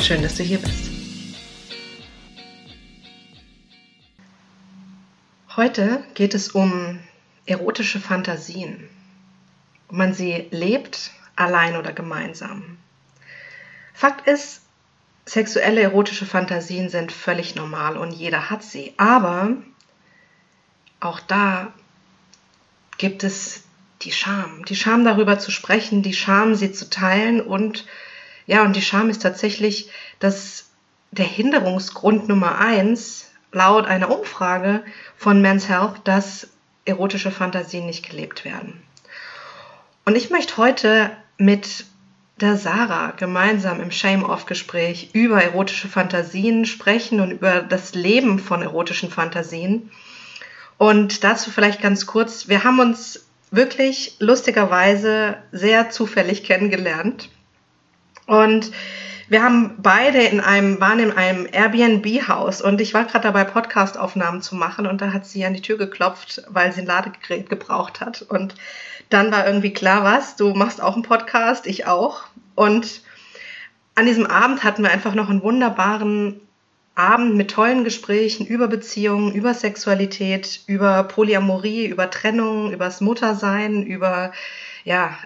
Schön, dass du hier bist. Heute geht es um erotische Fantasien. Ob man sie lebt, allein oder gemeinsam. Fakt ist, sexuelle erotische Fantasien sind völlig normal und jeder hat sie. Aber auch da gibt es die Scham. Die Scham darüber zu sprechen, die Scham, sie zu teilen und ja, und die Scham ist tatsächlich das, der Hinderungsgrund Nummer eins laut einer Umfrage von Men's Health, dass erotische Fantasien nicht gelebt werden. Und ich möchte heute mit der Sarah gemeinsam im Shame-Off-Gespräch über erotische Fantasien sprechen und über das Leben von erotischen Fantasien. Und dazu vielleicht ganz kurz, wir haben uns wirklich lustigerweise sehr zufällig kennengelernt. Und wir haben beide in einem, waren in einem Airbnb-Haus und ich war gerade dabei, Podcast-Aufnahmen zu machen und da hat sie an die Tür geklopft, weil sie ein Ladegerät gebraucht hat. Und dann war irgendwie klar, was, du machst auch einen Podcast, ich auch. Und an diesem Abend hatten wir einfach noch einen wunderbaren Abend mit tollen Gesprächen über Beziehungen, über Sexualität, über Polyamorie, über Trennung, übers Muttersein, über ja,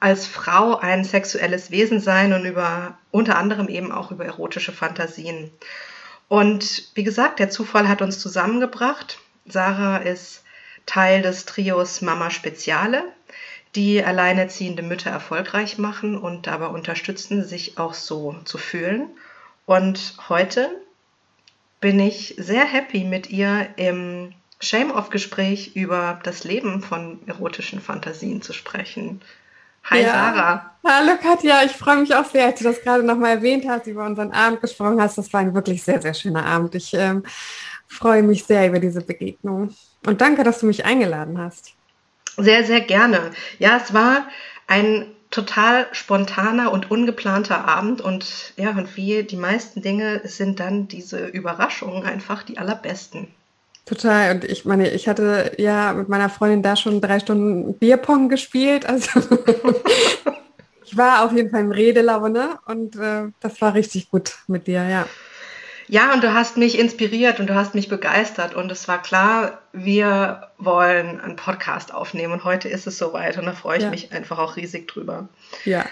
als Frau ein sexuelles Wesen sein und über unter anderem eben auch über erotische Fantasien. Und wie gesagt, der Zufall hat uns zusammengebracht. Sarah ist Teil des Trios Mama Speziale, die alleinerziehende Mütter erfolgreich machen und dabei unterstützen, sich auch so zu fühlen. Und heute bin ich sehr happy mit ihr im Shame-Off-Gespräch über das Leben von erotischen Fantasien zu sprechen. Hi ja. Sarah. Hallo Katja, ich freue mich auch sehr, als du das gerade nochmal erwähnt hast, über unseren Abend gesprochen hast. Das war ein wirklich sehr, sehr schöner Abend. Ich ähm, freue mich sehr über diese Begegnung. Und danke, dass du mich eingeladen hast. Sehr, sehr gerne. Ja, es war ein total spontaner und ungeplanter Abend und ja, und wie die meisten Dinge sind dann diese Überraschungen einfach die allerbesten. Total. Und ich meine, ich hatte ja mit meiner Freundin da schon drei Stunden Bierpong gespielt. Also ich war auf jeden Fall in Redelaune und äh, das war richtig gut mit dir, ja. Ja, und du hast mich inspiriert und du hast mich begeistert und es war klar, wir wollen einen Podcast aufnehmen und heute ist es soweit und da freue ich ja. mich einfach auch riesig drüber. Ja.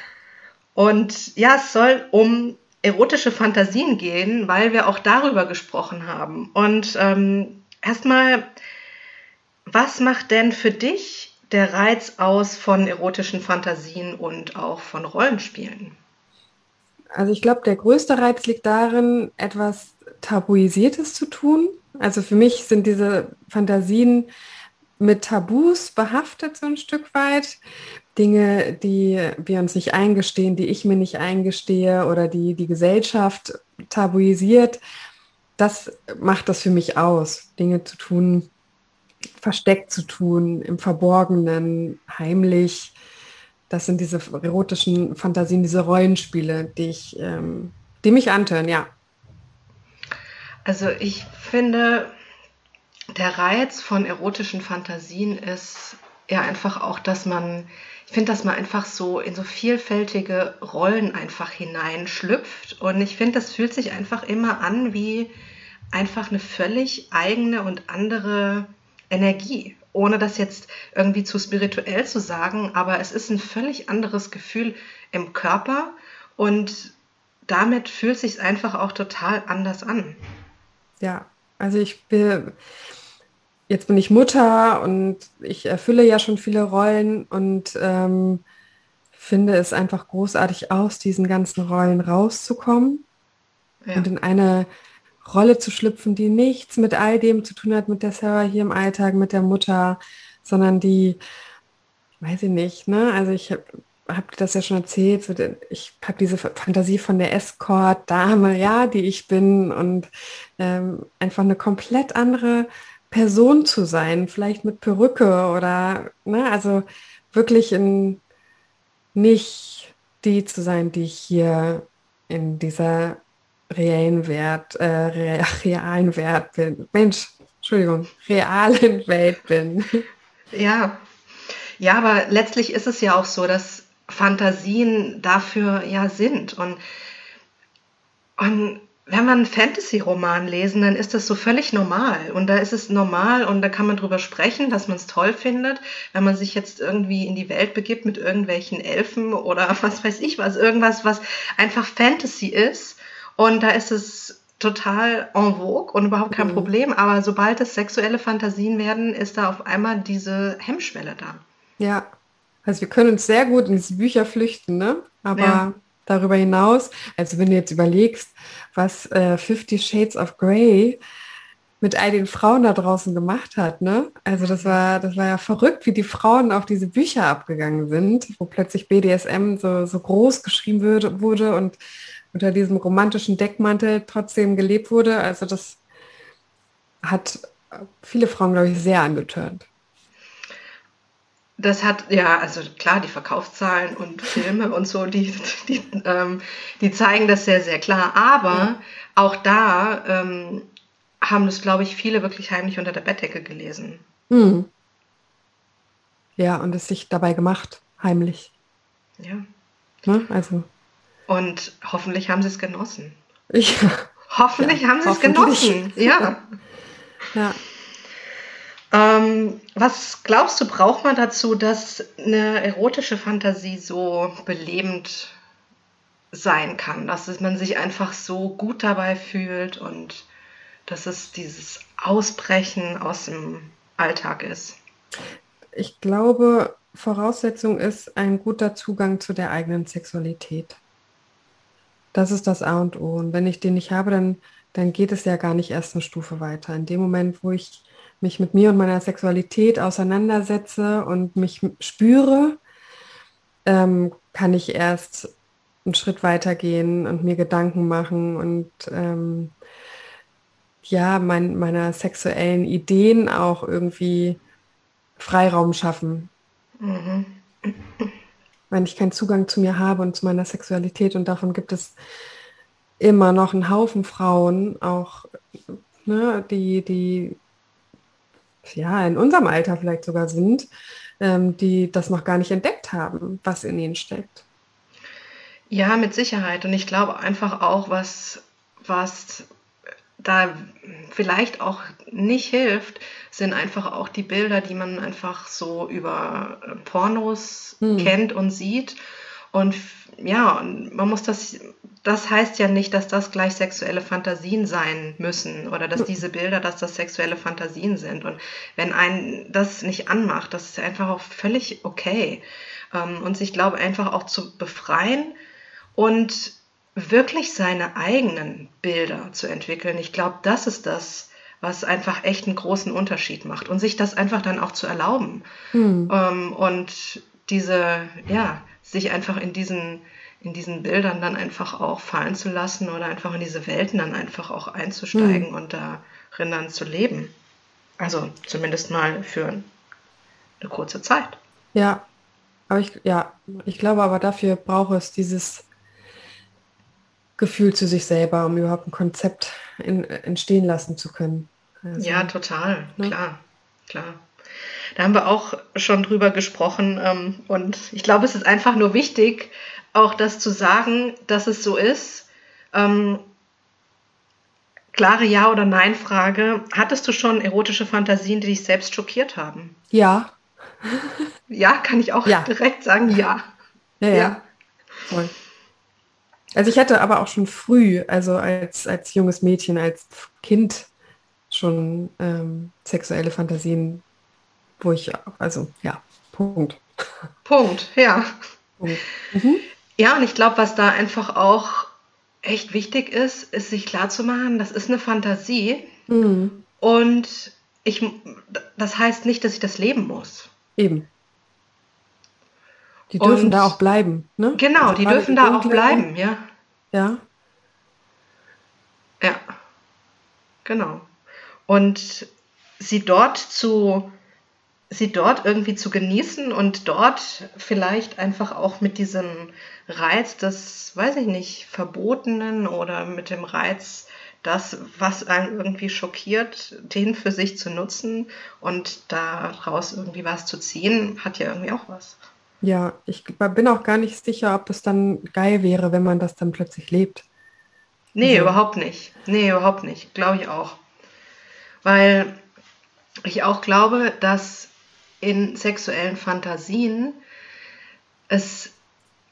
Und ja, es soll um erotische Fantasien gehen, weil wir auch darüber gesprochen haben. Und ähm, Erstmal, was macht denn für dich der Reiz aus von erotischen Fantasien und auch von Rollenspielen? Also ich glaube, der größte Reiz liegt darin, etwas Tabuisiertes zu tun. Also für mich sind diese Fantasien mit Tabus behaftet so ein Stück weit. Dinge, die wir uns nicht eingestehen, die ich mir nicht eingestehe oder die die Gesellschaft tabuisiert das macht das für mich aus, Dinge zu tun, versteckt zu tun, im Verborgenen, heimlich. Das sind diese erotischen Fantasien, diese Rollenspiele, die ich, ähm, die mich antören, ja. Also ich finde, der Reiz von erotischen Fantasien ist ja einfach auch, dass man, ich finde, dass man einfach so in so vielfältige Rollen einfach hineinschlüpft. Und ich finde, das fühlt sich einfach immer an wie einfach eine völlig eigene und andere Energie, ohne das jetzt irgendwie zu spirituell zu sagen, aber es ist ein völlig anderes Gefühl im Körper und damit fühlt sich einfach auch total anders an. Ja, also ich bin jetzt bin ich Mutter und ich erfülle ja schon viele Rollen und ähm, finde es einfach großartig aus, diesen ganzen Rollen rauszukommen ja. und in eine Rolle zu schlüpfen, die nichts mit all dem zu tun hat, mit der Sarah hier im Alltag, mit der Mutter, sondern die, weiß ich nicht, ne? Also ich habe das ja schon erzählt, so, ich habe diese Fantasie von der Escort-Dame, ja, die ich bin und ähm, einfach eine komplett andere Person zu sein, vielleicht mit Perücke oder, ne, also wirklich in, nicht die zu sein, die ich hier in dieser reellen Wert, äh, realen Wert bin. Mensch, Entschuldigung, realen Welt bin. Ja, ja, aber letztlich ist es ja auch so, dass Fantasien dafür ja sind. Und, und wenn man einen Fantasy-Roman lesen, dann ist das so völlig normal. Und da ist es normal und da kann man drüber sprechen, dass man es toll findet. Wenn man sich jetzt irgendwie in die Welt begibt mit irgendwelchen Elfen oder was weiß ich was, irgendwas, was einfach Fantasy ist. Und da ist es total en vogue und überhaupt kein mhm. Problem. Aber sobald es sexuelle Fantasien werden, ist da auf einmal diese Hemmschwelle da. Ja, also wir können uns sehr gut in diese Bücher flüchten, ne? Aber ja. Darüber hinaus, also wenn du jetzt überlegst, was äh, Fifty Shades of Grey mit all den Frauen da draußen gemacht hat, ne? Also das war, das war ja verrückt, wie die Frauen auf diese Bücher abgegangen sind, wo plötzlich BDSM so, so groß geschrieben würde, wurde und unter diesem romantischen Deckmantel trotzdem gelebt wurde. Also das hat viele Frauen, glaube ich, sehr angetörnt. Das hat, ja, also klar, die Verkaufszahlen und Filme und so, die, die, ähm, die zeigen das sehr, sehr klar. Aber ja. auch da ähm, haben das, glaube ich, viele wirklich heimlich unter der Bettdecke gelesen. Mhm. Ja, und es sich dabei gemacht, heimlich. Ja. Ne? Also. Und hoffentlich haben sie es genossen. Ja. Hoffentlich ja, haben sie es genossen. Ja. ja. Ähm, was glaubst du, braucht man dazu, dass eine erotische Fantasie so belebend sein kann, dass man sich einfach so gut dabei fühlt und dass es dieses Ausbrechen aus dem Alltag ist? Ich glaube, Voraussetzung ist ein guter Zugang zu der eigenen Sexualität. Das ist das A und O. Und wenn ich den nicht habe, dann, dann geht es ja gar nicht erst eine Stufe weiter. In dem Moment, wo ich mich mit mir und meiner Sexualität auseinandersetze und mich spüre, ähm, kann ich erst einen Schritt weiter gehen und mir Gedanken machen und ähm, ja, mein, meiner sexuellen Ideen auch irgendwie Freiraum schaffen. Mhm. Wenn ich keinen Zugang zu mir habe und zu meiner Sexualität und davon gibt es immer noch einen Haufen Frauen, auch ne, die, die ja, in unserem Alter vielleicht sogar sind, ähm, die das noch gar nicht entdeckt haben, was in ihnen steckt. Ja, mit Sicherheit. Und ich glaube einfach auch, was, was da vielleicht auch nicht hilft, sind einfach auch die Bilder, die man einfach so über Pornos hm. kennt und sieht. Und ja, man muss das das heißt ja nicht, dass das gleich sexuelle Fantasien sein müssen oder dass diese Bilder, dass das sexuelle Fantasien sind. Und wenn ein das nicht anmacht, das ist einfach auch völlig okay. Ähm, und sich, glaube einfach auch zu befreien und wirklich seine eigenen Bilder zu entwickeln. Ich glaube, das ist das, was einfach echt einen großen Unterschied macht und sich das einfach dann auch zu erlauben. Hm. und diese, ja, sich einfach in diesen in diesen Bildern dann einfach auch fallen zu lassen oder einfach in diese Welten dann einfach auch einzusteigen mhm. und darin dann zu leben. Also zumindest mal für eine kurze Zeit. Ja, aber ich, ja, ich glaube aber dafür braucht es dieses Gefühl zu sich selber, um überhaupt ein Konzept in, entstehen lassen zu können. Also, ja, total, ne? klar, klar. Da haben wir auch schon drüber gesprochen ähm, und ich glaube, es ist einfach nur wichtig, auch das zu sagen, dass es so ist. Ähm, klare Ja- oder Nein-Frage. Hattest du schon erotische Fantasien, die dich selbst schockiert haben? Ja. ja, kann ich auch ja. direkt sagen, ja. Ja, ja. ja. Voll. Also ich hatte aber auch schon früh, also als, als junges Mädchen, als Kind schon ähm, sexuelle Fantasien, wo ich, also ja, Punkt. Punkt, ja. Punkt. Mhm. Ja, und ich glaube, was da einfach auch echt wichtig ist, ist sich klarzumachen, das ist eine Fantasie. Mhm. Und ich, das heißt nicht, dass ich das leben muss. Eben. Die dürfen und, da auch bleiben, ne? Genau, also die dürfen da auch bleiben, ja. Ja. Ja. Genau. Und sie dort zu sie dort irgendwie zu genießen und dort vielleicht einfach auch mit diesem Reiz des, weiß ich nicht, Verbotenen oder mit dem Reiz, das, was einen irgendwie schockiert, den für sich zu nutzen und daraus irgendwie was zu ziehen, hat ja irgendwie auch was. Ja, ich bin auch gar nicht sicher, ob es dann geil wäre, wenn man das dann plötzlich lebt. Nee, also. überhaupt nicht. Nee, überhaupt nicht. Glaube ich auch. Weil ich auch glaube, dass in sexuellen Fantasien es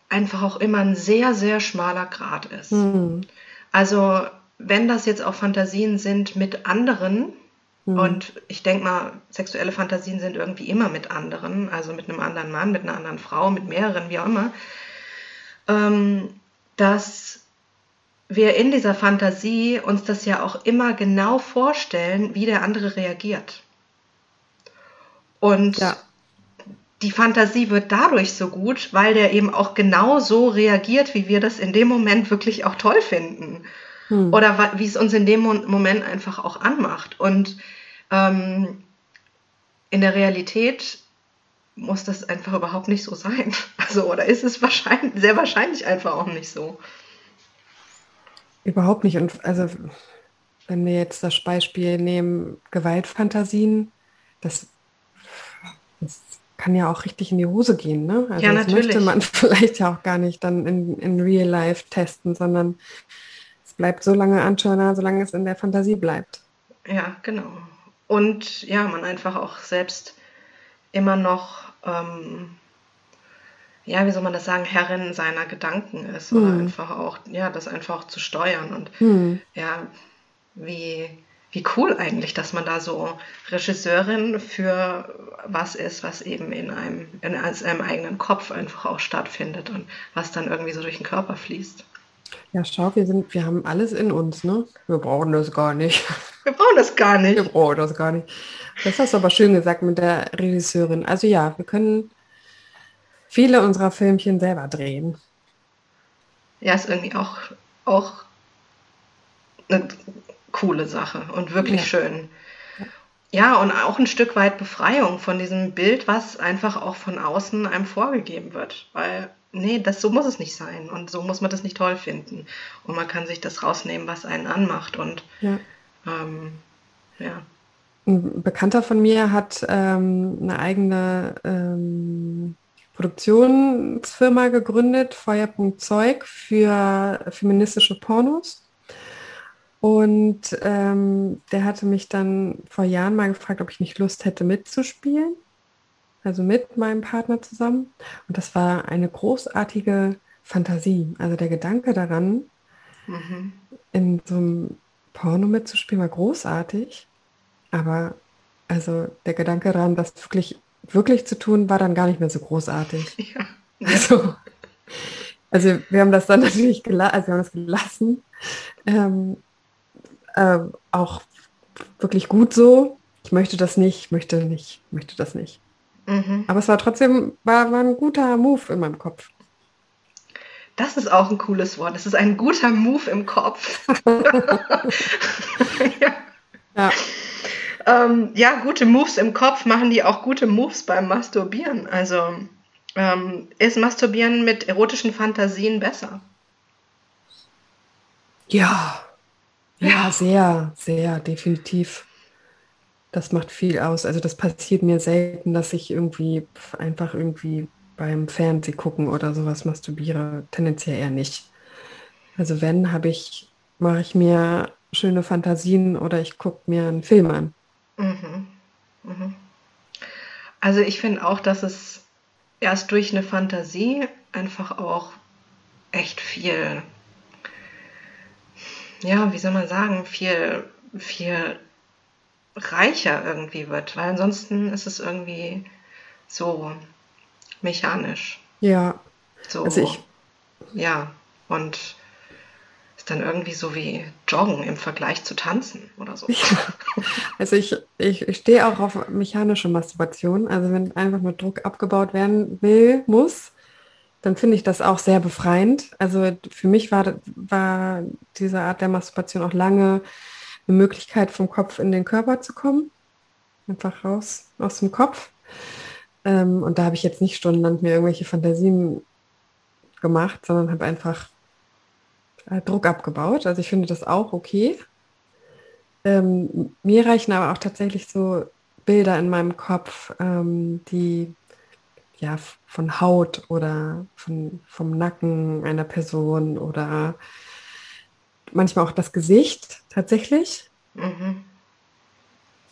einfach auch immer ein sehr, sehr schmaler Grad ist. Mhm. Also wenn das jetzt auch Fantasien sind mit anderen, mhm. und ich denke mal, sexuelle Fantasien sind irgendwie immer mit anderen, also mit einem anderen Mann, mit einer anderen Frau, mit mehreren, wie auch immer, ähm, dass wir in dieser Fantasie uns das ja auch immer genau vorstellen, wie der andere reagiert. Und ja. die Fantasie wird dadurch so gut, weil der eben auch genau so reagiert, wie wir das in dem Moment wirklich auch toll finden. Hm. Oder wie es uns in dem Moment einfach auch anmacht. Und ähm, in der Realität muss das einfach überhaupt nicht so sein. Also, oder ist es wahrscheinlich, sehr wahrscheinlich einfach auch nicht so. Überhaupt nicht. Und also, wenn wir jetzt das Beispiel nehmen, Gewaltfantasien, das das kann ja auch richtig in die Hose gehen, ne? Also ja, das möchte man vielleicht ja auch gar nicht dann in, in Real Life testen, sondern es bleibt so lange anschauen, solange es in der Fantasie bleibt. Ja, genau. Und ja, man einfach auch selbst immer noch, ähm, ja, wie soll man das sagen, Herrin seiner Gedanken ist hm. oder einfach auch, ja, das einfach auch zu steuern und hm. ja, wie wie cool eigentlich, dass man da so Regisseurin für was ist, was eben in einem, in einem eigenen Kopf einfach auch stattfindet und was dann irgendwie so durch den Körper fließt. Ja, schau, wir sind, wir haben alles in uns, ne? Wir brauchen das gar nicht. Wir brauchen das gar nicht. Wir brauchen das gar nicht. Das hast du aber schön gesagt mit der Regisseurin. Also ja, wir können viele unserer Filmchen selber drehen. Ja, ist irgendwie auch, auch eine coole Sache und wirklich ja. schön. Ja, und auch ein Stück weit Befreiung von diesem Bild, was einfach auch von außen einem vorgegeben wird. Weil, nee, das so muss es nicht sein und so muss man das nicht toll finden. Und man kann sich das rausnehmen, was einen anmacht. Und ja. Ähm, ja. Ein Bekannter von mir hat ähm, eine eigene ähm, Produktionsfirma gegründet, Feuerpunkt Zeug, für feministische Pornos. Und ähm, der hatte mich dann vor Jahren mal gefragt, ob ich nicht Lust hätte mitzuspielen. Also mit meinem Partner zusammen. Und das war eine großartige Fantasie. Also der Gedanke daran, mhm. in so einem Porno mitzuspielen, war großartig. Aber also der Gedanke daran, das wirklich, wirklich zu tun, war dann gar nicht mehr so großartig. Ja. Also, also wir haben das dann natürlich gelassen, also wir haben das gelassen. Ähm, äh, auch wirklich gut so. Ich möchte das nicht, möchte nicht, möchte das nicht. Mhm. Aber es war trotzdem, war, war ein guter Move in meinem Kopf. Das ist auch ein cooles Wort. Es ist ein guter Move im Kopf. ja. Ja. Ähm, ja, gute Moves im Kopf machen die auch gute Moves beim Masturbieren. Also ähm, ist Masturbieren mit erotischen Fantasien besser? Ja, ja, sehr, sehr, definitiv. Das macht viel aus. Also das passiert mir selten, dass ich irgendwie einfach irgendwie beim Fernseh gucken oder sowas masturbiere. Tendenziell eher nicht. Also wenn, habe ich, mache ich mir schöne Fantasien oder ich gucke mir einen Film an. Mhm. Mhm. Also ich finde auch, dass es erst durch eine Fantasie einfach auch echt viel ja, wie soll man sagen, viel, viel reicher irgendwie wird, weil ansonsten ist es irgendwie so mechanisch. Ja. So, also ich. Ja, und ist dann irgendwie so wie Joggen im Vergleich zu Tanzen oder so. Ja. Also ich, ich, ich stehe auch auf mechanische Masturbation. Also wenn einfach nur Druck abgebaut werden will, muss, dann finde ich das auch sehr befreiend. Also für mich war, war diese Art der Masturbation auch lange eine Möglichkeit, vom Kopf in den Körper zu kommen. Einfach raus aus dem Kopf. Ähm, und da habe ich jetzt nicht stundenlang mir irgendwelche Fantasien gemacht, sondern habe einfach äh, Druck abgebaut. Also ich finde das auch okay. Ähm, mir reichen aber auch tatsächlich so Bilder in meinem Kopf, ähm, die ja von Haut oder von, vom Nacken einer Person oder manchmal auch das Gesicht tatsächlich. Mhm.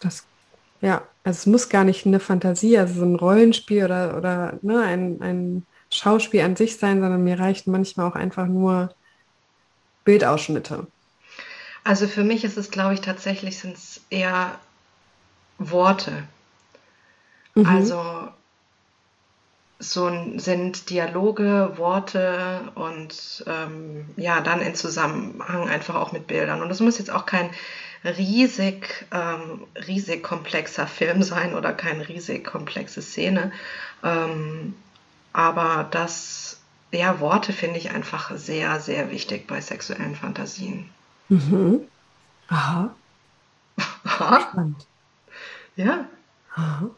Das, ja, also es muss gar nicht eine Fantasie, also so ein Rollenspiel oder, oder ne, ein, ein Schauspiel an sich sein, sondern mir reichen manchmal auch einfach nur Bildausschnitte. Also für mich ist es, glaube ich, tatsächlich sind es eher Worte. Mhm. Also so sind Dialoge, Worte und ähm, ja, dann in Zusammenhang einfach auch mit Bildern. Und das muss jetzt auch kein riesig, ähm, riesig komplexer Film sein oder keine riesig komplexe Szene. Ähm, aber das, ja, Worte finde ich einfach sehr, sehr wichtig bei sexuellen Fantasien. Mhm. Aha. Aha. Spannend. Ja. Aha.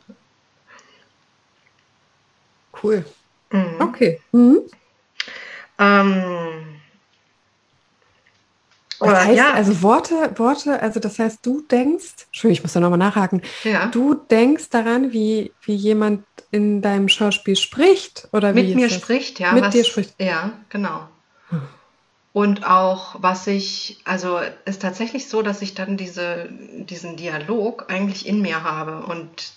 Cool. Mhm. Okay. Mhm. Ähm, das heißt, ja. also Worte, Worte, also das heißt, du denkst, Entschuldigung, ich muss da nochmal nachhaken, ja. du denkst daran, wie, wie jemand in deinem Schauspiel spricht oder Mit wie mir spricht, ja. Mit was, dir spricht. Ja, genau. Hm. Und auch, was ich, also ist tatsächlich so, dass ich dann diese, diesen Dialog eigentlich in mir habe und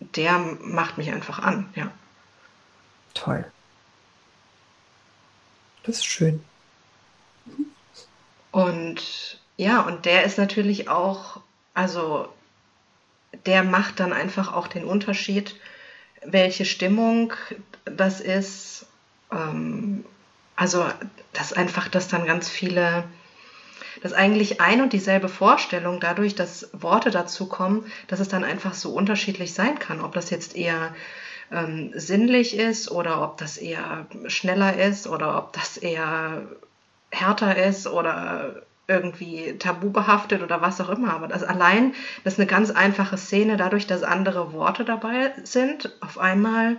der macht mich einfach an, ja. Toll. Das ist schön. Und ja, und der ist natürlich auch, also der macht dann einfach auch den Unterschied, welche Stimmung das ist. Ähm, also, dass einfach, dass dann ganz viele, dass eigentlich ein und dieselbe Vorstellung dadurch, dass Worte dazu kommen, dass es dann einfach so unterschiedlich sein kann. Ob das jetzt eher ähm, sinnlich ist oder ob das eher schneller ist oder ob das eher härter ist oder irgendwie tabu behaftet oder was auch immer. Aber das allein, das ist eine ganz einfache Szene, dadurch, dass andere Worte dabei sind, auf einmal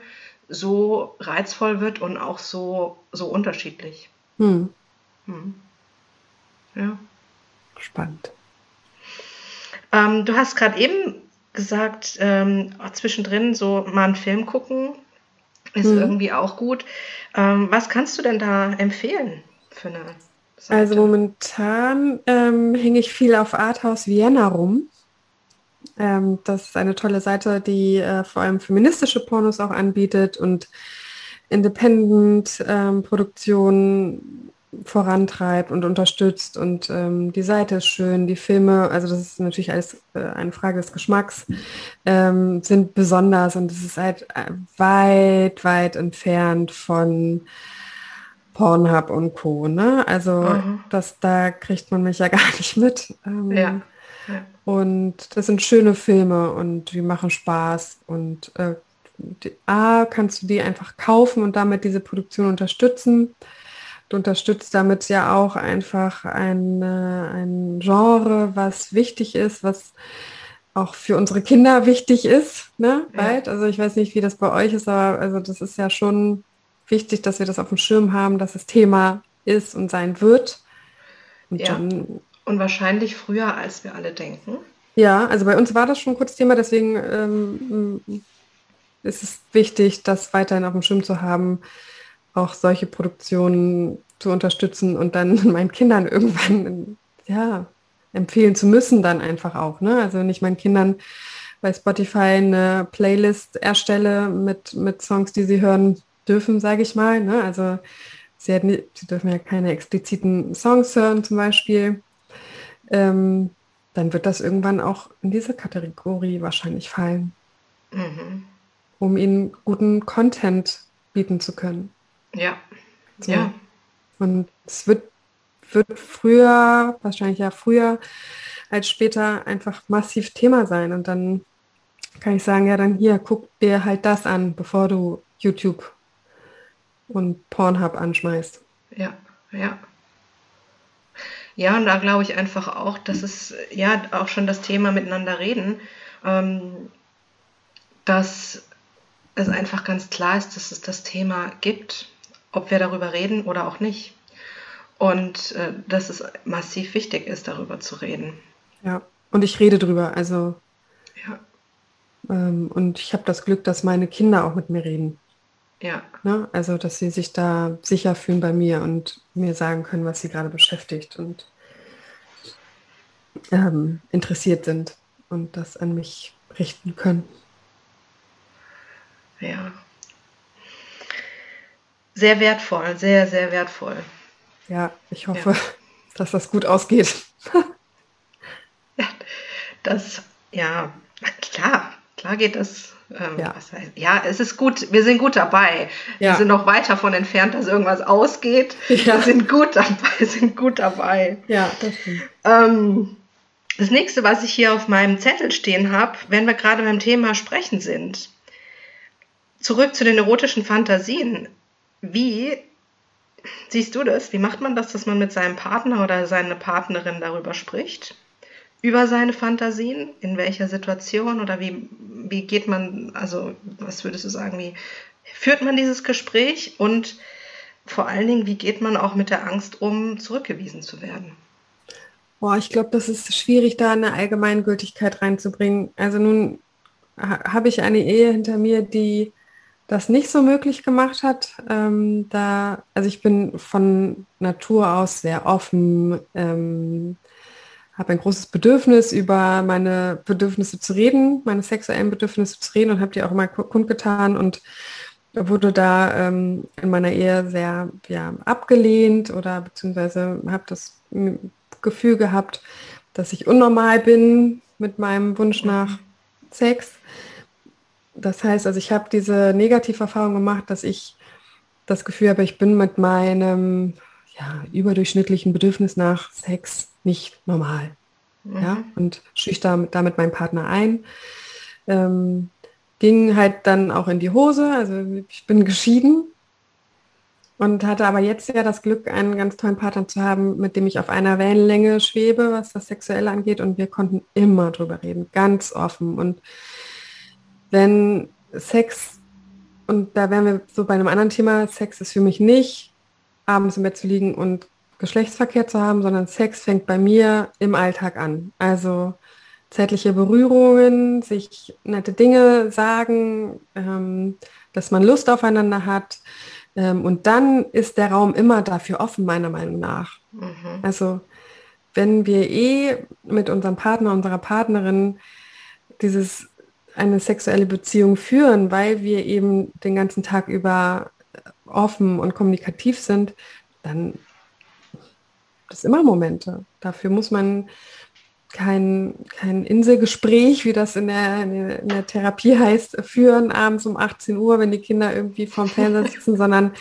so reizvoll wird und auch so, so unterschiedlich. Hm. Hm. Ja. Spannend. Ähm, du hast gerade eben gesagt, ähm, zwischendrin so mal einen Film gucken ist hm. irgendwie auch gut. Ähm, was kannst du denn da empfehlen für eine Seite? Also momentan ähm, hänge ich viel auf Arthouse Vienna rum. Ähm, das ist eine tolle Seite, die äh, vor allem feministische Pornos auch anbietet und Independent-Produktionen ähm, vorantreibt und unterstützt. Und ähm, die Seite ist schön, die Filme, also das ist natürlich alles äh, eine Frage des Geschmacks, ähm, sind besonders und es ist halt äh, weit, weit entfernt von Pornhub und Co. Ne? Also mhm. das, da kriegt man mich ja gar nicht mit. Ähm, ja. ja. Und das sind schöne Filme und die machen Spaß und äh, die, A, kannst du die einfach kaufen und damit diese Produktion unterstützen. Du unterstützt damit ja auch einfach ein, ein Genre, was wichtig ist, was auch für unsere Kinder wichtig ist, ne? Ja. Also ich weiß nicht, wie das bei euch ist, aber also das ist ja schon wichtig, dass wir das auf dem Schirm haben, dass es Thema ist und sein wird. Und, ja. dann, und wahrscheinlich früher, als wir alle denken. Ja, also bei uns war das schon kurz Thema, deswegen ähm, ist es wichtig, das weiterhin auf dem Schirm zu haben, auch solche Produktionen zu unterstützen und dann meinen Kindern irgendwann ja, empfehlen zu müssen, dann einfach auch. Ne? Also wenn ich meinen Kindern bei Spotify eine Playlist erstelle mit, mit Songs, die sie hören dürfen, sage ich mal. Ne? Also sie, hat, sie dürfen ja keine expliziten Songs hören zum Beispiel. Ähm, dann wird das irgendwann auch in diese Kategorie wahrscheinlich fallen, mhm. um ihnen guten Content bieten zu können. Ja. So. ja. Und es wird, wird früher, wahrscheinlich ja früher als später einfach massiv Thema sein. Und dann kann ich sagen, ja, dann hier, guck dir halt das an, bevor du YouTube und Pornhub anschmeißt. Ja, ja. Ja, und da glaube ich einfach auch, dass es ja auch schon das Thema miteinander reden, ähm, dass es einfach ganz klar ist, dass es das Thema gibt, ob wir darüber reden oder auch nicht. Und äh, dass es massiv wichtig ist, darüber zu reden. Ja, und ich rede drüber. Also ja. Ähm, und ich habe das Glück, dass meine Kinder auch mit mir reden. Ja. Ne? Also, dass sie sich da sicher fühlen bei mir und mir sagen können, was sie gerade beschäftigt und ähm, interessiert sind und das an mich richten können. Ja. Sehr wertvoll, sehr, sehr wertvoll. Ja, ich hoffe, ja. dass das gut ausgeht. ja, das, ja, klar, klar geht das. Ähm, ja. Heißt, ja, es ist gut, wir sind gut dabei. Ja. Wir sind noch weit davon entfernt, dass irgendwas ausgeht. Ja. Wir sind gut dabei, sind gut dabei. Ja, das stimmt. Ähm, das nächste, was ich hier auf meinem Zettel stehen habe, wenn wir gerade beim Thema Sprechen sind, zurück zu den erotischen Fantasien. Wie siehst du das? Wie macht man das, dass man mit seinem Partner oder seiner Partnerin darüber spricht? Über seine Fantasien? In welcher Situation? Oder wie, wie geht man, also was würdest du sagen, wie führt man dieses Gespräch? Und vor allen Dingen, wie geht man auch mit der Angst um, zurückgewiesen zu werden? Boah, ich glaube, das ist schwierig, da eine Allgemeingültigkeit reinzubringen. Also nun habe ich eine Ehe hinter mir, die das nicht so möglich gemacht hat. Ähm, da, also ich bin von Natur aus sehr offen, ähm, habe ein großes Bedürfnis, über meine Bedürfnisse zu reden, meine sexuellen Bedürfnisse zu reden und habe die auch mal kundgetan und wurde da ähm, in meiner Ehe sehr ja, abgelehnt oder beziehungsweise habe das Gefühl gehabt, dass ich unnormal bin mit meinem Wunsch nach Sex das heißt, also ich habe diese Negativerfahrung gemacht, dass ich das Gefühl habe, ich bin mit meinem ja, überdurchschnittlichen Bedürfnis nach Sex nicht normal. Mhm. Ja, und schüchter damit meinen Partner ein. Ähm, ging halt dann auch in die Hose, also ich bin geschieden und hatte aber jetzt ja das Glück, einen ganz tollen Partner zu haben, mit dem ich auf einer Wellenlänge schwebe, was das Sexuelle angeht und wir konnten immer drüber reden, ganz offen und wenn Sex, und da wären wir so bei einem anderen Thema, Sex ist für mich nicht, abends im Bett zu liegen und Geschlechtsverkehr zu haben, sondern Sex fängt bei mir im Alltag an. Also zärtliche Berührungen, sich nette Dinge sagen, ähm, dass man Lust aufeinander hat. Ähm, und dann ist der Raum immer dafür offen, meiner Meinung nach. Mhm. Also wenn wir eh mit unserem Partner, unserer Partnerin dieses eine sexuelle Beziehung führen, weil wir eben den ganzen Tag über offen und kommunikativ sind, dann das immer Momente. Dafür muss man kein, kein Inselgespräch, wie das in der, in der Therapie heißt, führen, abends um 18 Uhr, wenn die Kinder irgendwie vorm Fernseher sitzen, sondern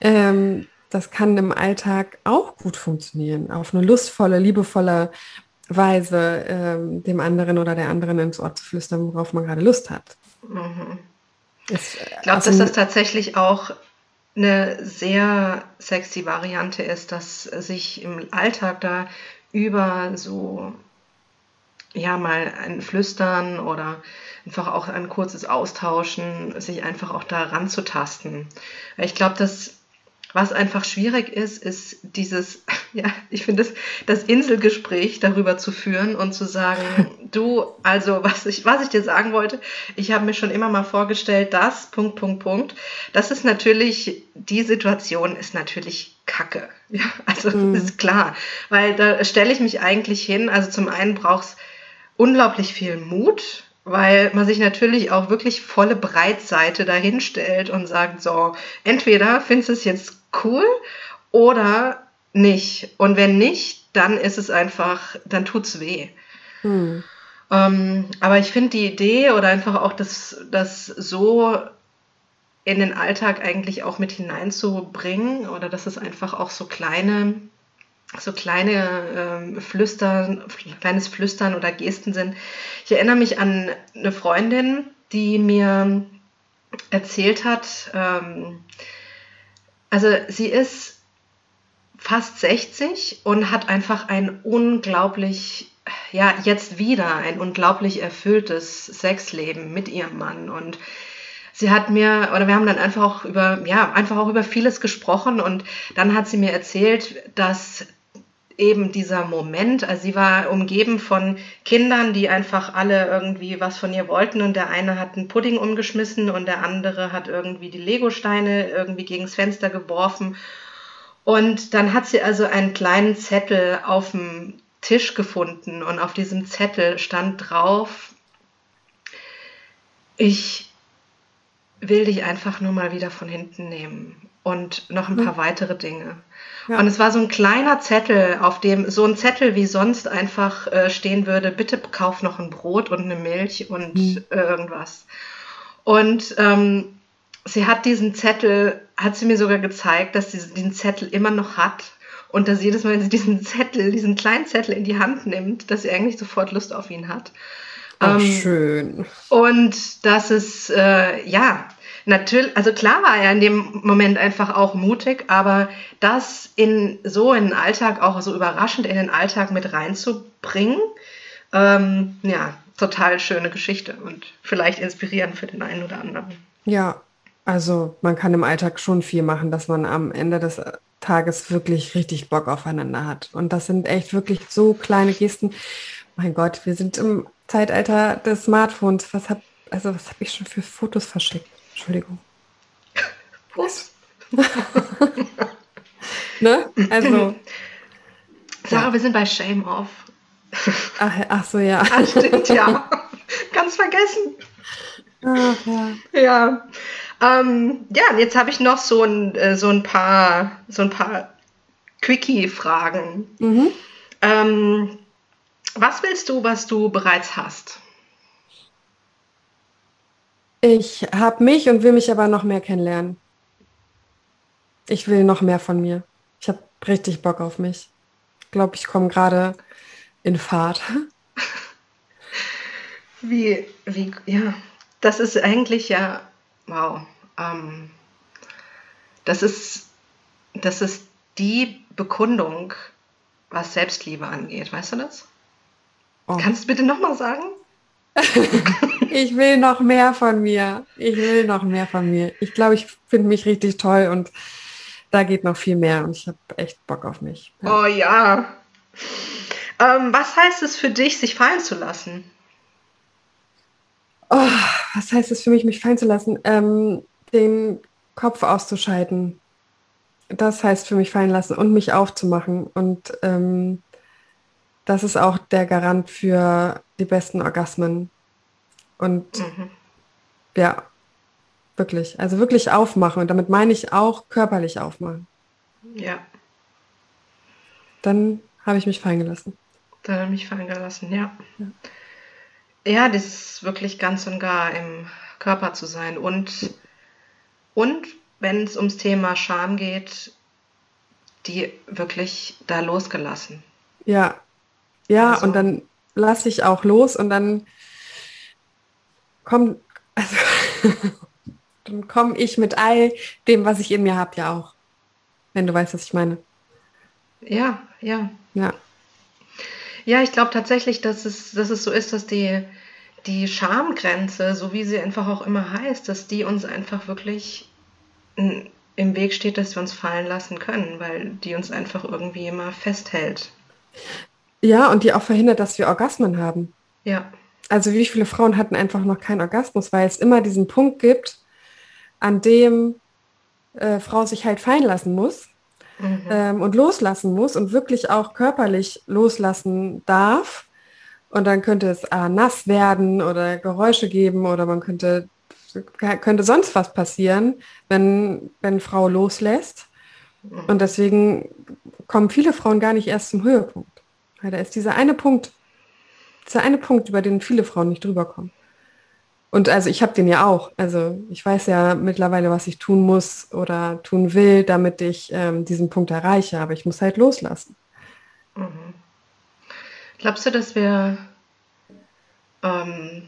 ähm, das kann im Alltag auch gut funktionieren, auf eine lustvolle, liebevolle Weise ähm, dem anderen oder der anderen ins Ohr zu flüstern, worauf man gerade Lust hat. Mhm. ich glaube, dass das tatsächlich auch eine sehr sexy Variante ist, dass sich im Alltag da über so ja mal ein Flüstern oder einfach auch ein kurzes Austauschen, sich einfach auch da ranzutasten. Ich glaube, dass was einfach schwierig ist, ist dieses, ja, ich finde es, das Inselgespräch darüber zu führen und zu sagen, du, also was ich, was ich dir sagen wollte, ich habe mir schon immer mal vorgestellt, das, Punkt, Punkt, Punkt. Das ist natürlich, die Situation ist natürlich Kacke. Ja, also mhm. ist klar. Weil da stelle ich mich eigentlich hin, also zum einen braucht es unglaublich viel Mut, weil man sich natürlich auch wirklich volle Breitseite dahinstellt und sagt, so, entweder findest du es jetzt cool oder nicht. Und wenn nicht, dann ist es einfach, dann tut es weh. Hm. Ähm, aber ich finde die Idee oder einfach auch das, das so in den Alltag eigentlich auch mit hineinzubringen oder dass es einfach auch so kleine, so kleine ähm, Flüstern, kleines Flüstern oder Gesten sind. Ich erinnere mich an eine Freundin, die mir erzählt hat, ähm, also sie ist fast 60 und hat einfach ein unglaublich, ja, jetzt wieder ein unglaublich erfülltes Sexleben mit ihrem Mann. Und sie hat mir, oder wir haben dann einfach auch über, ja, einfach auch über vieles gesprochen und dann hat sie mir erzählt, dass eben dieser Moment, also sie war umgeben von Kindern, die einfach alle irgendwie was von ihr wollten. Und der eine hat einen Pudding umgeschmissen und der andere hat irgendwie die Legosteine irgendwie gegens Fenster geworfen. Und dann hat sie also einen kleinen Zettel auf dem Tisch gefunden und auf diesem Zettel stand drauf, ich will dich einfach nur mal wieder von hinten nehmen und noch ein paar mhm. weitere Dinge. Ja. Und es war so ein kleiner Zettel, auf dem so ein Zettel wie sonst einfach äh, stehen würde, bitte kauf noch ein Brot und eine Milch und mhm. irgendwas. Und ähm, sie hat diesen Zettel, hat sie mir sogar gezeigt, dass sie diesen Zettel immer noch hat. Und dass jedes Mal, wenn sie diesen Zettel, diesen kleinen Zettel in die Hand nimmt, dass sie eigentlich sofort Lust auf ihn hat. Ach, ähm, schön. Und dass es, äh, ja, natürlich, also klar war er in dem Moment einfach auch mutig, aber das in so in den Alltag, auch so überraschend in den Alltag mit reinzubringen, ähm, ja, total schöne Geschichte und vielleicht inspirierend für den einen oder anderen. Ja, also man kann im Alltag schon viel machen, dass man am Ende des Tages wirklich richtig Bock aufeinander hat. Und das sind echt wirklich so kleine Gesten. Mein Gott, wir sind im Zeitalter des Smartphones. Was hab, also was habe ich schon für Fotos verschickt? Entschuldigung. Was? ne? Also. Sarah, ja. wir sind bei Shame Off. Ach, ach so, ja. Ah, stimmt, ja. Ganz vergessen. Ach, ja. Ja. Ähm, ja, jetzt habe ich noch so ein, äh, so ein paar, so ein paar Quickie-Fragen. Mhm. Ähm, was willst du, was du bereits hast? Ich habe mich und will mich aber noch mehr kennenlernen. Ich will noch mehr von mir. Ich habe richtig Bock auf mich. Ich glaube, ich komme gerade in Fahrt. Wie, wie, ja, das ist eigentlich ja, wow. Ähm, das ist, das ist die Bekundung, was Selbstliebe angeht. Weißt du das? Oh. Kannst du bitte nochmal sagen? ich will noch mehr von mir. Ich will noch mehr von mir. Ich glaube, ich finde mich richtig toll und da geht noch viel mehr und ich habe echt Bock auf mich. Ja. Oh ja. Ähm, was heißt es für dich, sich fallen zu lassen? Oh, was heißt es für mich, mich fallen zu lassen? Ähm, den Kopf auszuschalten. Das heißt für mich fallen lassen und mich aufzumachen. Und ähm, das ist auch der Garant für die besten Orgasmen. Und mhm. ja, wirklich. Also wirklich aufmachen. Und damit meine ich auch körperlich aufmachen. Ja. Dann habe ich mich fallen gelassen. Dann habe ich mich fallen gelassen, ja. ja. Ja, das ist wirklich ganz und gar im Körper zu sein. Und, und wenn es ums Thema Scham geht, die wirklich da losgelassen. Ja, ja, also, und dann lasse ich auch los und dann komm, also, dann komme ich mit all dem, was ich in mir habe, ja auch. Wenn du weißt, was ich meine. Ja, ja. Ja. Ja, ich glaube tatsächlich, dass es, dass es so ist, dass die, die Schamgrenze, so wie sie einfach auch immer heißt, dass die uns einfach wirklich im Weg steht, dass wir uns fallen lassen können, weil die uns einfach irgendwie immer festhält. Ja, und die auch verhindert, dass wir Orgasmen haben. Ja. Also wie viele Frauen hatten einfach noch keinen Orgasmus, weil es immer diesen Punkt gibt, an dem äh, Frau sich halt fallen lassen muss mhm. ähm, und loslassen muss und wirklich auch körperlich loslassen darf. Und dann könnte es äh, nass werden oder Geräusche geben oder man könnte, könnte sonst was passieren, wenn, wenn Frau loslässt. Mhm. Und deswegen kommen viele Frauen gar nicht erst zum Höhepunkt. Weil da ist dieser eine Punkt, dieser eine Punkt, über den viele Frauen nicht drüber kommen. Und also ich habe den ja auch. Also ich weiß ja mittlerweile, was ich tun muss oder tun will, damit ich ähm, diesen Punkt erreiche. Aber ich muss halt loslassen. Mhm. Glaubst du, dass wir, ähm,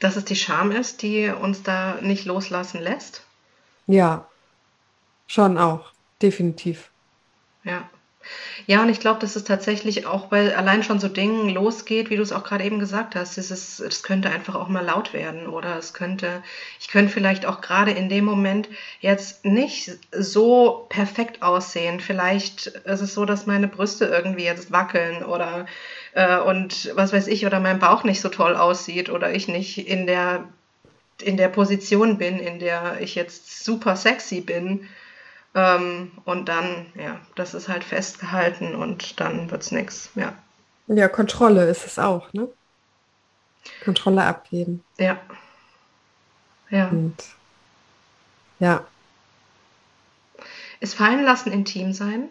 dass es die Scham ist, die uns da nicht loslassen lässt? Ja, schon auch, definitiv. Ja. Ja, und ich glaube, dass es tatsächlich auch bei allein schon so Dingen losgeht, wie du es auch gerade eben gesagt hast. Es, ist, es könnte einfach auch mal laut werden oder es könnte, ich könnte vielleicht auch gerade in dem Moment jetzt nicht so perfekt aussehen. Vielleicht ist es so, dass meine Brüste irgendwie jetzt wackeln oder äh, und was weiß ich, oder mein Bauch nicht so toll aussieht oder ich nicht in der, in der Position bin, in der ich jetzt super sexy bin ähm, und dann, ja, das ist halt festgehalten und dann wird es nichts, ja. Ja, Kontrolle ist es auch, ne? Kontrolle abgeben. Ja. Ja. Und, ja. Ist fallen lassen intim sein?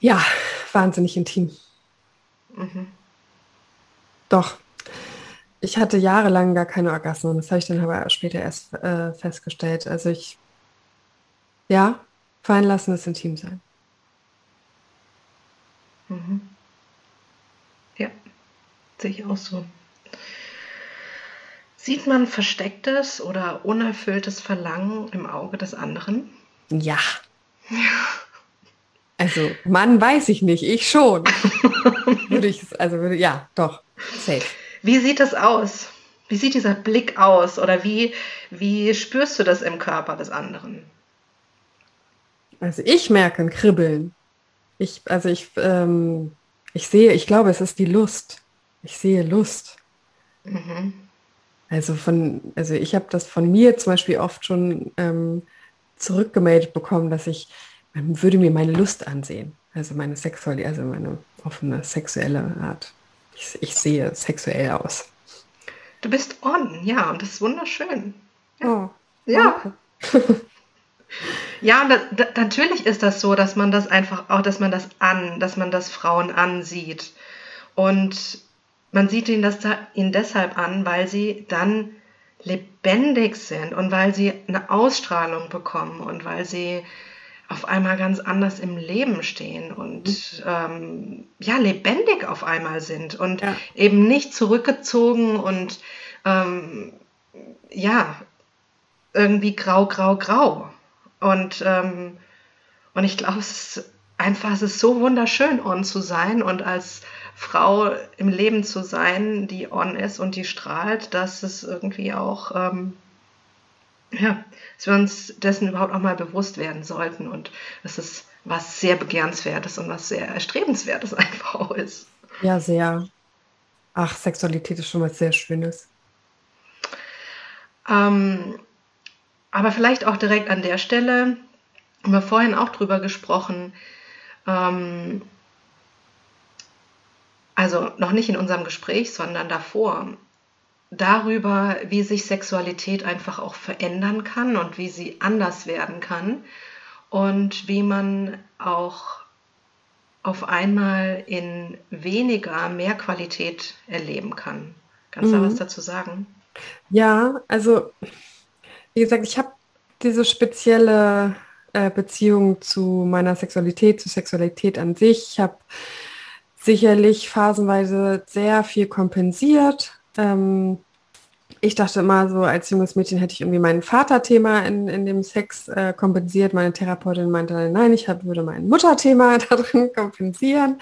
Ja, wahnsinnig intim. Mhm. Doch, ich hatte jahrelang gar keine Orgasmen. Das habe ich dann aber später erst äh, festgestellt. Also ich, ja, fallen lassen ist intim sein. Mhm. Ja, sehe ich auch so. Sieht man verstecktes oder unerfülltes Verlangen im Auge des anderen? Ja. Ja. Also, Mann weiß ich nicht, ich schon. würde ich, also würde, ja, doch, safe. Wie sieht das aus? Wie sieht dieser Blick aus? Oder wie, wie spürst du das im Körper des anderen? Also ich merke ein Kribbeln. Ich, also ich, ähm, ich sehe, ich glaube, es ist die Lust. Ich sehe Lust. Mhm. Also von, also ich habe das von mir zum Beispiel oft schon ähm, zurückgemeldet bekommen, dass ich, man würde mir meine Lust ansehen. Also meine sexuelle, also meine offene sexuelle Art ich, ich sehe sexuell aus. Du bist on, ja, und das ist wunderschön. Ja. Oh, ja. ja, und das, das, natürlich ist das so, dass man das einfach auch, dass man das an, dass man das Frauen ansieht. Und man sieht ihnen das ihnen deshalb an, weil sie dann lebendig sind und weil sie eine Ausstrahlung bekommen und weil sie auf einmal ganz anders im Leben stehen und mhm. ähm, ja, lebendig auf einmal sind und ja. eben nicht zurückgezogen und ähm, ja, irgendwie grau, grau, grau. Und, ähm, und ich glaube, es ist einfach, es ist so wunderschön, on zu sein und als Frau im Leben zu sein, die on ist und die strahlt, dass es irgendwie auch ähm, ja, dass wir uns dessen überhaupt auch mal bewusst werden sollten und dass es was sehr begehrenswertes und was sehr erstrebenswertes einfach auch ist. Ja, sehr. Ach, Sexualität ist schon was sehr Schönes. Ähm, aber vielleicht auch direkt an der Stelle, haben wir vorhin auch drüber gesprochen, ähm, also noch nicht in unserem Gespräch, sondern davor, darüber, wie sich Sexualität einfach auch verändern kann und wie sie anders werden kann und wie man auch auf einmal in weniger mehr Qualität erleben kann. Kannst du mhm. da was dazu sagen? Ja, also wie gesagt, ich habe diese spezielle äh, Beziehung zu meiner Sexualität, zu Sexualität an sich. Ich habe sicherlich phasenweise sehr viel kompensiert, ähm, ich dachte immer so, als junges Mädchen hätte ich irgendwie mein Vaterthema in, in dem Sex äh, kompensiert. Meine Therapeutin meinte, nein, ich hab, würde mein Mutterthema darin kompensieren.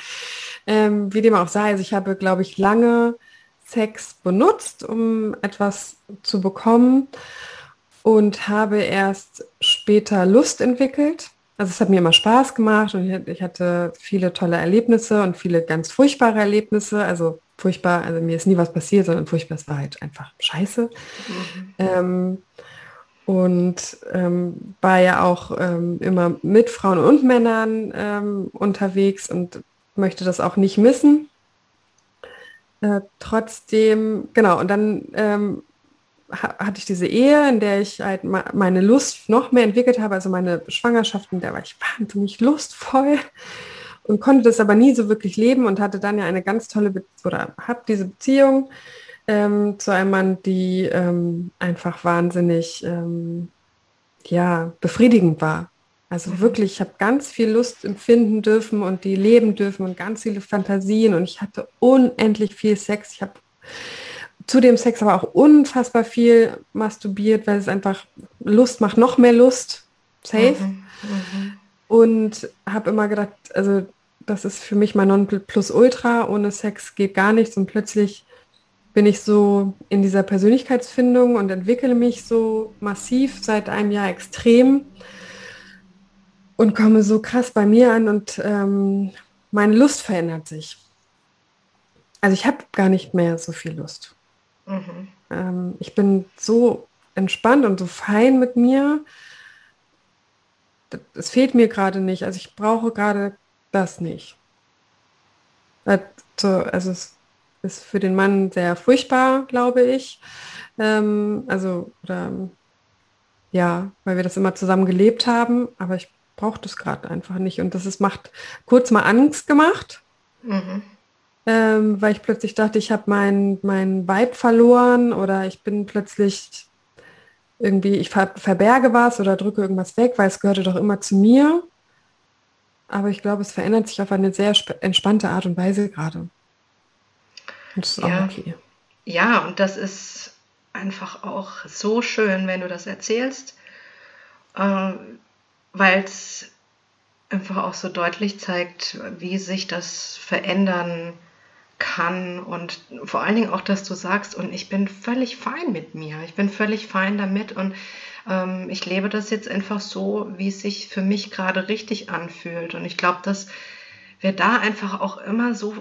Ähm, wie dem auch sei, also ich habe, glaube ich, lange Sex benutzt, um etwas zu bekommen und habe erst später Lust entwickelt. Also es hat mir immer Spaß gemacht und ich hatte viele tolle Erlebnisse und viele ganz furchtbare Erlebnisse. Also furchtbar, also mir ist nie was passiert, sondern furchtbar, es war halt einfach scheiße. Mhm. Ähm, und ähm, war ja auch ähm, immer mit Frauen und Männern ähm, unterwegs und möchte das auch nicht missen. Äh, trotzdem, genau, und dann ähm, ha hatte ich diese Ehe, in der ich halt meine Lust noch mehr entwickelt habe, also meine Schwangerschaft, in der war ich wahnsinnig lustvoll und konnte das aber nie so wirklich leben und hatte dann ja eine ganz tolle Be oder habe diese Beziehung ähm, zu einem Mann, die ähm, einfach wahnsinnig ähm, ja befriedigend war. Also mhm. wirklich, ich habe ganz viel Lust empfinden dürfen und die leben dürfen und ganz viele Fantasien und ich hatte unendlich viel Sex. Ich habe zu dem Sex aber auch unfassbar viel masturbiert, weil es einfach Lust macht, noch mehr Lust. Safe. Mhm. Mhm. Und habe immer gedacht, also das ist für mich mein Nonplusultra. Ohne Sex geht gar nichts. Und plötzlich bin ich so in dieser Persönlichkeitsfindung und entwickle mich so massiv seit einem Jahr extrem und komme so krass bei mir an und ähm, meine Lust verändert sich. Also ich habe gar nicht mehr so viel Lust. Mhm. Ähm, ich bin so entspannt und so fein mit mir. Es fehlt mir gerade nicht. Also ich brauche gerade das nicht. Also es ist für den Mann sehr furchtbar, glaube ich. Ähm, also, oder, ja, weil wir das immer zusammen gelebt haben, aber ich brauche das gerade einfach nicht. Und das ist, macht kurz mal Angst gemacht. Mhm ähm, weil ich plötzlich dachte, ich habe mein, mein Vibe verloren oder ich bin plötzlich irgendwie, ich ver verberge was oder drücke irgendwas weg, weil es gehörte doch immer zu mir. Aber ich glaube, es verändert sich auf eine sehr entspannte Art und Weise gerade. Und das ist ja. auch okay. Ja, und das ist einfach auch so schön, wenn du das erzählst, äh, weil es einfach auch so deutlich zeigt, wie sich das verändern kann und vor allen Dingen auch, dass du sagst, und ich bin völlig fein mit mir, ich bin völlig fein damit und ähm, ich lebe das jetzt einfach so, wie es sich für mich gerade richtig anfühlt. Und ich glaube, dass wir da einfach auch immer so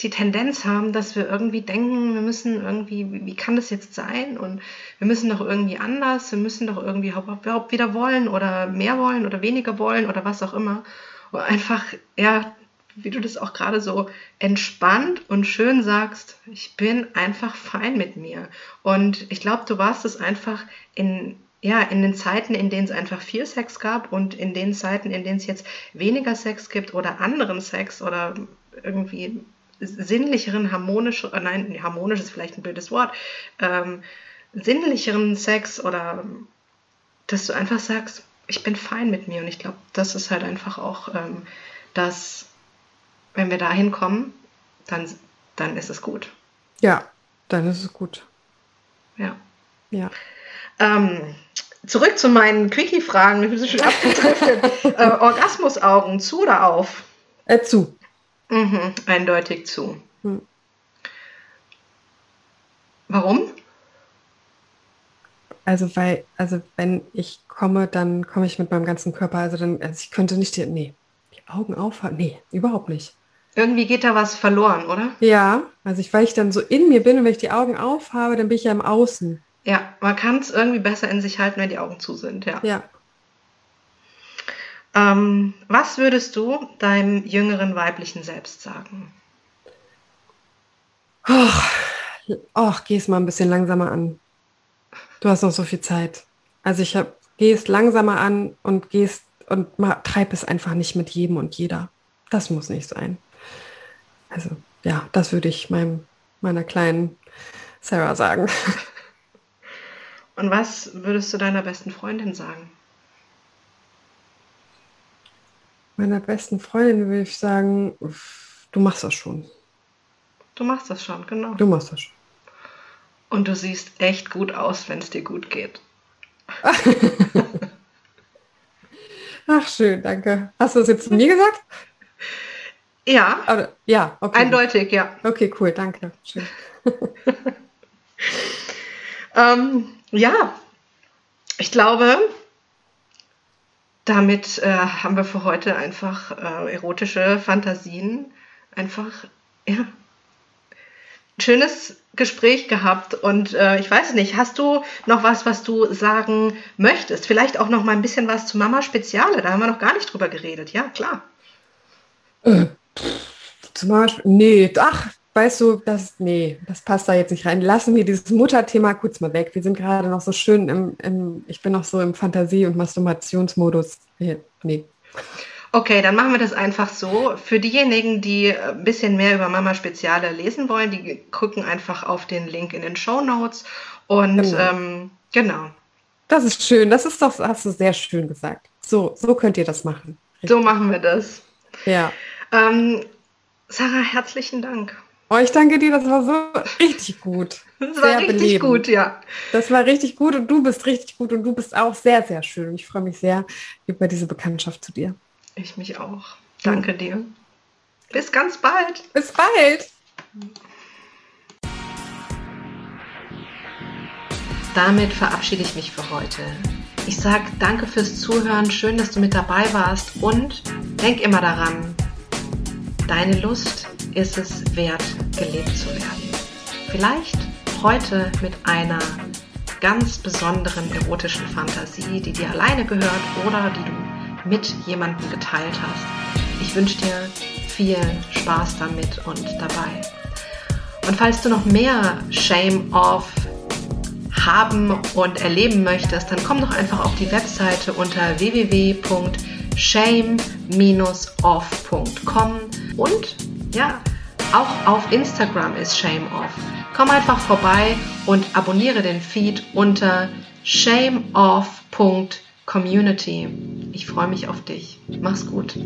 die Tendenz haben, dass wir irgendwie denken, wir müssen irgendwie, wie kann das jetzt sein? Und wir müssen doch irgendwie anders, wir müssen doch irgendwie überhaupt wieder wollen oder mehr wollen oder weniger wollen oder was auch immer. Und einfach, ja, wie du das auch gerade so entspannt und schön sagst, ich bin einfach fein mit mir. Und ich glaube, du warst es einfach in, ja, in den Zeiten, in denen es einfach viel Sex gab und in den Zeiten, in denen es jetzt weniger Sex gibt oder anderen Sex oder irgendwie sinnlicheren, harmonischen, äh, nein, harmonisch ist vielleicht ein blödes Wort, ähm, sinnlicheren Sex oder dass du einfach sagst, ich bin fein mit mir. Und ich glaube, das ist halt einfach auch ähm, das, wenn wir da hinkommen, dann, dann ist es gut. Ja, dann ist es gut. Ja. Ja. Ähm, zurück zu meinen Quickie-Fragen. Ich bin so schön abgedriftet. äh, Orgasmusaugen, zu oder auf? Äh, zu. Mhm, eindeutig zu. Hm. Warum? Also weil, also wenn ich komme, dann komme ich mit meinem ganzen Körper. Also dann, also ich könnte nicht, die, nee, die Augen aufhalten. Nee, überhaupt nicht. Irgendwie geht da was verloren, oder? Ja, also ich, weil ich dann so in mir bin und wenn ich die Augen aufhabe, dann bin ich ja im Außen. Ja, man kann es irgendwie besser in sich halten, wenn die Augen zu sind, ja. Ja. Ähm, was würdest du deinem jüngeren weiblichen Selbst sagen? Ach, oh, geh es mal ein bisschen langsamer an. Du hast noch so viel Zeit. Also ich habe, geh es langsamer an und gehst und mal, treib es einfach nicht mit jedem und jeder. Das muss nicht sein. Also ja, das würde ich meinem, meiner kleinen Sarah sagen. Und was würdest du deiner besten Freundin sagen? Meiner besten Freundin würde ich sagen, du machst das schon. Du machst das schon, genau. Du machst das schon. Und du siehst echt gut aus, wenn es dir gut geht. Ach schön, danke. Hast du das jetzt zu mir gesagt? Ja. Aber, ja, okay. Eindeutig, ja. Okay, cool, danke. Schön. ähm, ja, ich glaube, damit äh, haben wir für heute einfach äh, erotische Fantasien einfach, ja, schönes Gespräch gehabt und äh, ich weiß nicht, hast du noch was, was du sagen möchtest? Vielleicht auch noch mal ein bisschen was zu Mama Speziale, da haben wir noch gar nicht drüber geredet. Ja, klar. Zum Beispiel, nee, ach, weißt du, das, nee, das passt da jetzt nicht rein. Lassen wir dieses Mutterthema kurz mal weg. Wir sind gerade noch so schön im, im ich bin noch so im Fantasie- und Masturbationsmodus. Nee. Okay, dann machen wir das einfach so. Für diejenigen, die ein bisschen mehr über Mama Speziale lesen wollen, die gucken einfach auf den Link in den Show Notes. Und genau. Ähm, genau. Das ist schön. Das ist doch, hast du sehr schön gesagt. So, so könnt ihr das machen. Richtig. So machen wir das. Ja. Ähm, Sarah, herzlichen Dank. Oh, ich danke dir, das war so richtig gut. Das war sehr richtig belebend. gut, ja. Das war richtig gut und du bist richtig gut und du bist auch sehr, sehr schön. Ich freue mich sehr über diese Bekanntschaft zu dir. Ich mich auch. Danke dir. Bis ganz bald. Bis bald. Damit verabschiede ich mich für heute. Ich sage danke fürs Zuhören, schön, dass du mit dabei warst und denk immer daran, deine Lust ist es wert, gelebt zu werden. Vielleicht heute mit einer ganz besonderen erotischen Fantasie, die dir alleine gehört oder die du mit jemandem geteilt hast. Ich wünsche dir viel Spaß damit und dabei. Und falls du noch mehr Shame Off haben und erleben möchtest, dann komm doch einfach auf die Webseite unter www.shame-off.com und ja, auch auf Instagram ist Shame Off. Komm einfach vorbei und abonniere den Feed unter shameoff.community. Ich freue mich auf dich. Mach's gut.